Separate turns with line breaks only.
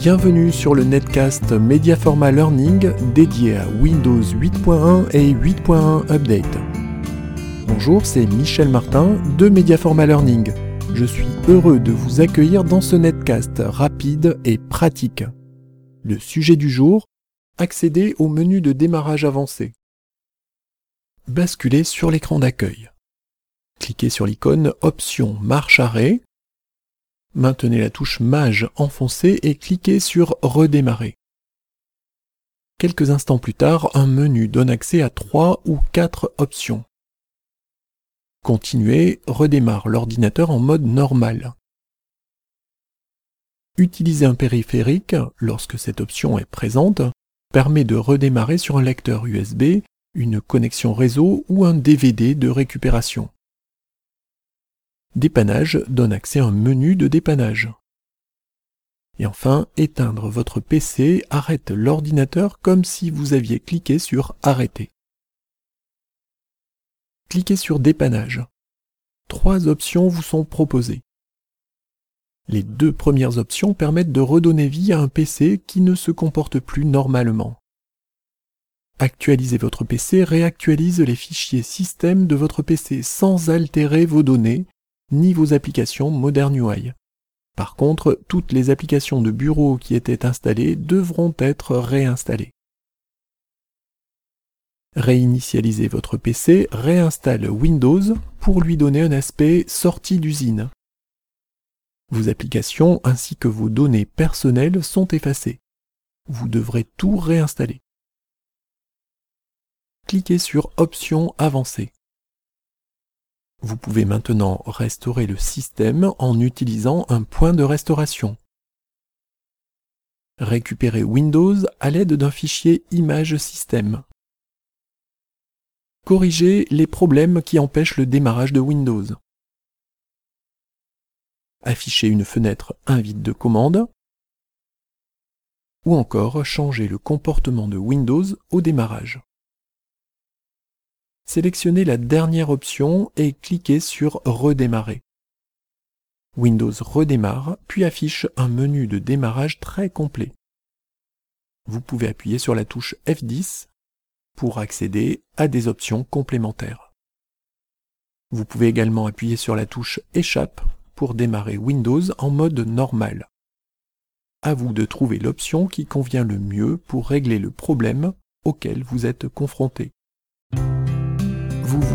Bienvenue sur le netcast Mediaforma Learning dédié à Windows 8.1 et 8.1 Update. Bonjour, c'est Michel Martin de Mediaforma Learning. Je suis heureux de vous accueillir dans ce netcast rapide et pratique. Le sujet du jour, accéder au menu de démarrage avancé. Basculez sur l'écran d'accueil. Cliquez sur l'icône Options marche arrêt Maintenez la touche Mage enfoncée et cliquez sur Redémarrer. Quelques instants plus tard, un menu donne accès à trois ou quatre options. Continuer redémarre l'ordinateur en mode normal. Utiliser un périphérique, lorsque cette option est présente, permet de redémarrer sur un lecteur USB, une connexion réseau ou un DVD de récupération. Dépannage donne accès à un menu de dépannage. Et enfin, éteindre votre PC arrête l'ordinateur comme si vous aviez cliqué sur Arrêter. Cliquez sur Dépannage. Trois options vous sont proposées. Les deux premières options permettent de redonner vie à un PC qui ne se comporte plus normalement. Actualiser votre PC réactualise les fichiers système de votre PC sans altérer vos données ni vos applications Modern UI. Par contre, toutes les applications de bureau qui étaient installées devront être réinstallées. Réinitialiser votre PC réinstalle Windows pour lui donner un aspect sortie d'usine. Vos applications ainsi que vos données personnelles sont effacées. Vous devrez tout réinstaller. Cliquez sur Options avancées. Vous pouvez maintenant restaurer le système en utilisant un point de restauration. Récupérer Windows à l'aide d'un fichier image système. Corriger les problèmes qui empêchent le démarrage de Windows. Afficher une fenêtre invite de commande. Ou encore changer le comportement de Windows au démarrage sélectionnez la dernière option et cliquez sur Redémarrer. Windows redémarre, puis affiche un menu de démarrage très complet. Vous pouvez appuyer sur la touche F10 pour accéder à des options complémentaires. Vous pouvez également appuyer sur la touche Échappe pour démarrer Windows en mode normal. À vous de trouver l'option qui convient le mieux pour régler le problème auquel vous êtes confronté